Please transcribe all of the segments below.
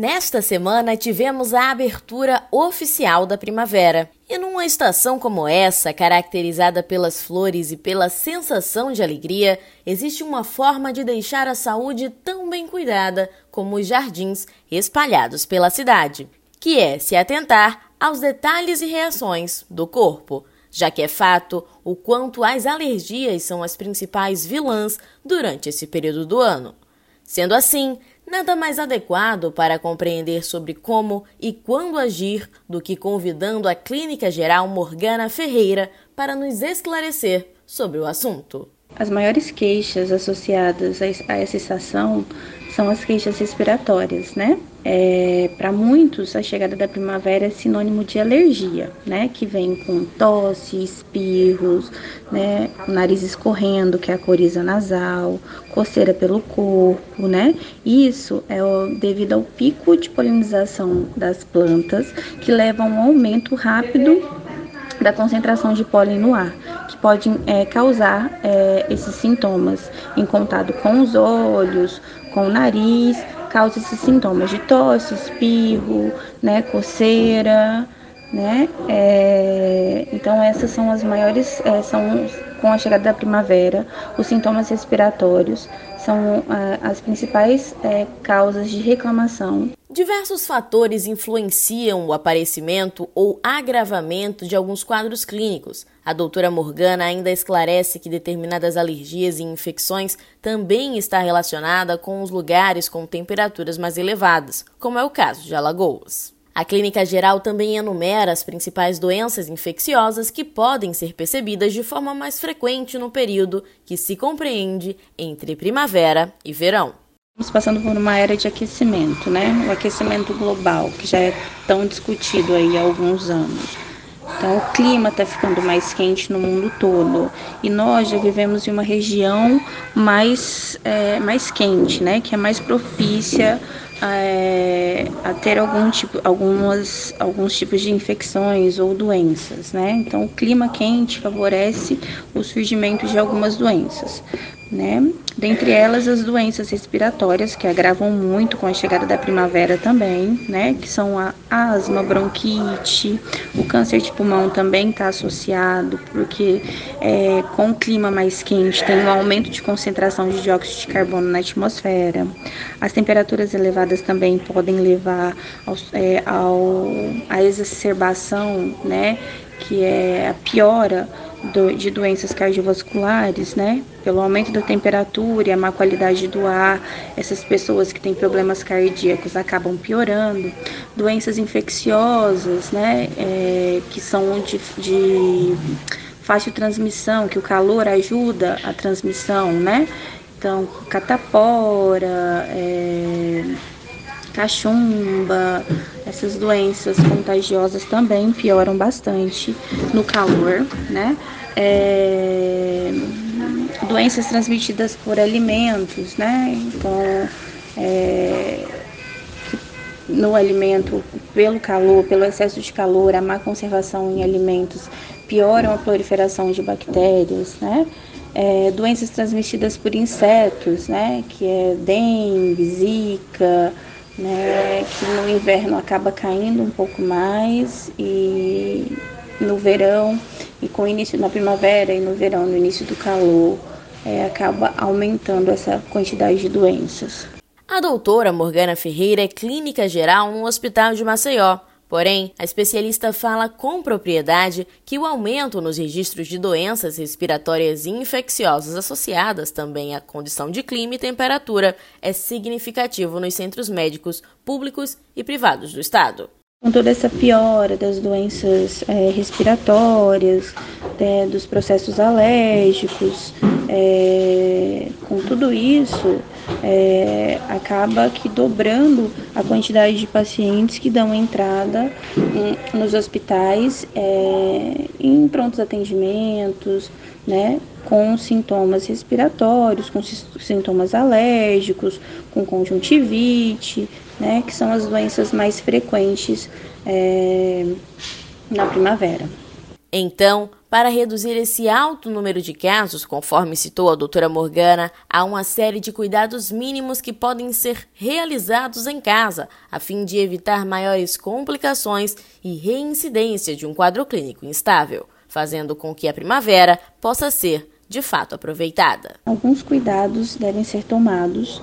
Nesta semana tivemos a abertura oficial da primavera. E numa estação como essa, caracterizada pelas flores e pela sensação de alegria, existe uma forma de deixar a saúde tão bem cuidada como os jardins espalhados pela cidade, que é se atentar aos detalhes e reações do corpo, já que é fato o quanto as alergias são as principais vilãs durante esse período do ano. Sendo assim, Nada mais adequado para compreender sobre como e quando agir do que convidando a Clínica Geral Morgana Ferreira para nos esclarecer sobre o assunto. As maiores queixas associadas a essa estação são as queixas respiratórias, né? É, Para muitos, a chegada da primavera é sinônimo de alergia, né? Que vem com tosse, espirros, né? O nariz escorrendo, que é a coriza nasal, coceira pelo corpo, né? Isso é devido ao pico de polinização das plantas, que leva a um aumento rápido da concentração de pólen no ar, que pode é, causar é, esses sintomas em contato com os olhos, com o nariz, causa esses sintomas de tosse, espirro, né, coceira, né? É, então essas são as maiores, é, são com a chegada da primavera, os sintomas respiratórios são é, as principais é, causas de reclamação. Diversos fatores influenciam o aparecimento ou agravamento de alguns quadros clínicos. A doutora Morgana ainda esclarece que determinadas alergias e infecções também está relacionada com os lugares com temperaturas mais elevadas, como é o caso de Alagoas. A clínica geral também enumera as principais doenças infecciosas que podem ser percebidas de forma mais frequente no período que se compreende entre primavera e verão. Estamos passando por uma era de aquecimento, né? O aquecimento global, que já é tão discutido aí há alguns anos. Então, o clima está ficando mais quente no mundo todo e nós já vivemos em uma região mais, é, mais quente, né? Que é mais propícia é, a ter algum tipo, algumas, alguns tipos de infecções ou doenças, né? Então, o clima quente favorece o surgimento de algumas doenças né? Dentre elas as doenças respiratórias que agravam muito com a chegada da primavera também, né? Que são a asma, bronquite, o câncer de pulmão também está associado, porque é, com o clima mais quente tem um aumento de concentração de dióxido de carbono na atmosfera. As temperaturas elevadas também podem levar ao, é, ao, à exacerbação, né? Que é a piora do, de doenças cardiovasculares, né? Pelo aumento da temperatura e a má qualidade do ar, essas pessoas que têm problemas cardíacos acabam piorando. Doenças infecciosas, né? É, que são de, de fácil transmissão, que o calor ajuda a transmissão, né? Então, catapora, é, cachumba, essas doenças contagiosas também pioram bastante no calor, né? É, doenças transmitidas por alimentos, né? Então, é, no alimento, pelo calor, pelo excesso de calor, a má conservação em alimentos pioram a proliferação de bactérias, né? É, doenças transmitidas por insetos, né? Que é dengue, zika, né, que no inverno acaba caindo um pouco mais e no verão e com o início na primavera e no verão, no início do calor, é, acaba aumentando essa quantidade de doenças. A doutora Morgana Ferreira é clínica geral no Hospital de Maceió. Porém, a especialista fala com propriedade que o aumento nos registros de doenças respiratórias infecciosas associadas também à condição de clima e temperatura é significativo nos centros médicos públicos e privados do estado. Com toda essa piora das doenças é, respiratórias, né, dos processos alérgicos, é, com tudo isso, é, acaba que dobrando a quantidade de pacientes que dão entrada em, nos hospitais é, em prontos atendimentos, né, com sintomas respiratórios, com sintomas alérgicos, com conjuntivite, né, que são as doenças mais frequentes é, na primavera. Então, para reduzir esse alto número de casos, conforme citou a doutora Morgana, há uma série de cuidados mínimos que podem ser realizados em casa, a fim de evitar maiores complicações e reincidência de um quadro clínico instável, fazendo com que a primavera possa ser, de fato, aproveitada. Alguns cuidados devem ser tomados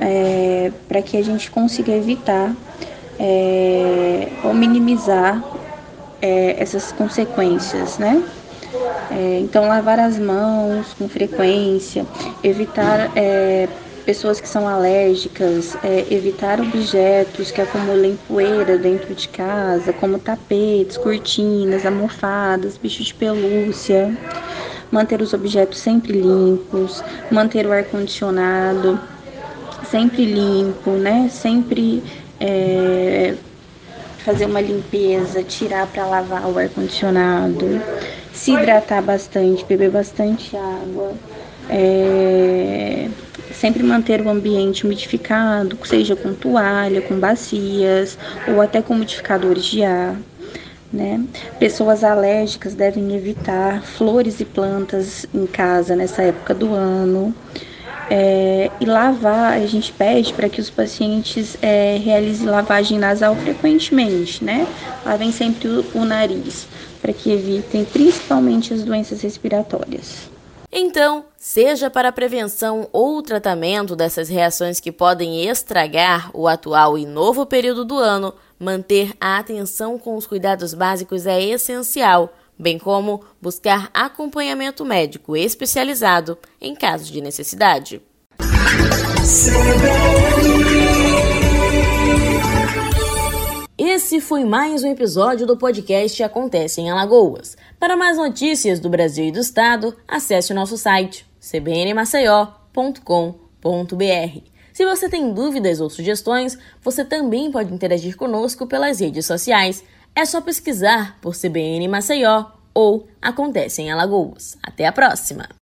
é, para que a gente consiga evitar é, ou minimizar é, essas consequências, né? É, então, lavar as mãos com frequência, evitar é, pessoas que são alérgicas, é, evitar objetos que acumulem poeira dentro de casa, como tapetes, cortinas, almofadas, bichos de pelúcia, manter os objetos sempre limpos, manter o ar-condicionado sempre limpo, né? Sempre é, fazer uma limpeza, tirar para lavar o ar-condicionado, se hidratar bastante, beber bastante água, é, sempre manter o ambiente umidificado, seja com toalha, com bacias ou até com umidificadores de ar. Né? Pessoas alérgicas devem evitar flores e plantas em casa nessa época do ano. É, e lavar, a gente pede para que os pacientes é, realizem lavagem nasal frequentemente, né? Lavem sempre o, o nariz, para que evitem principalmente as doenças respiratórias. Então, seja para prevenção ou tratamento dessas reações que podem estragar o atual e novo período do ano, manter a atenção com os cuidados básicos é essencial bem como buscar acompanhamento médico especializado em casos de necessidade. Esse foi mais um episódio do podcast Acontece em Alagoas. Para mais notícias do Brasil e do Estado, acesse o nosso site cbnmaceió.com.br. Se você tem dúvidas ou sugestões, você também pode interagir conosco pelas redes sociais é só pesquisar por CBN Maceió ou Acontece em Alagoas. Até a próxima!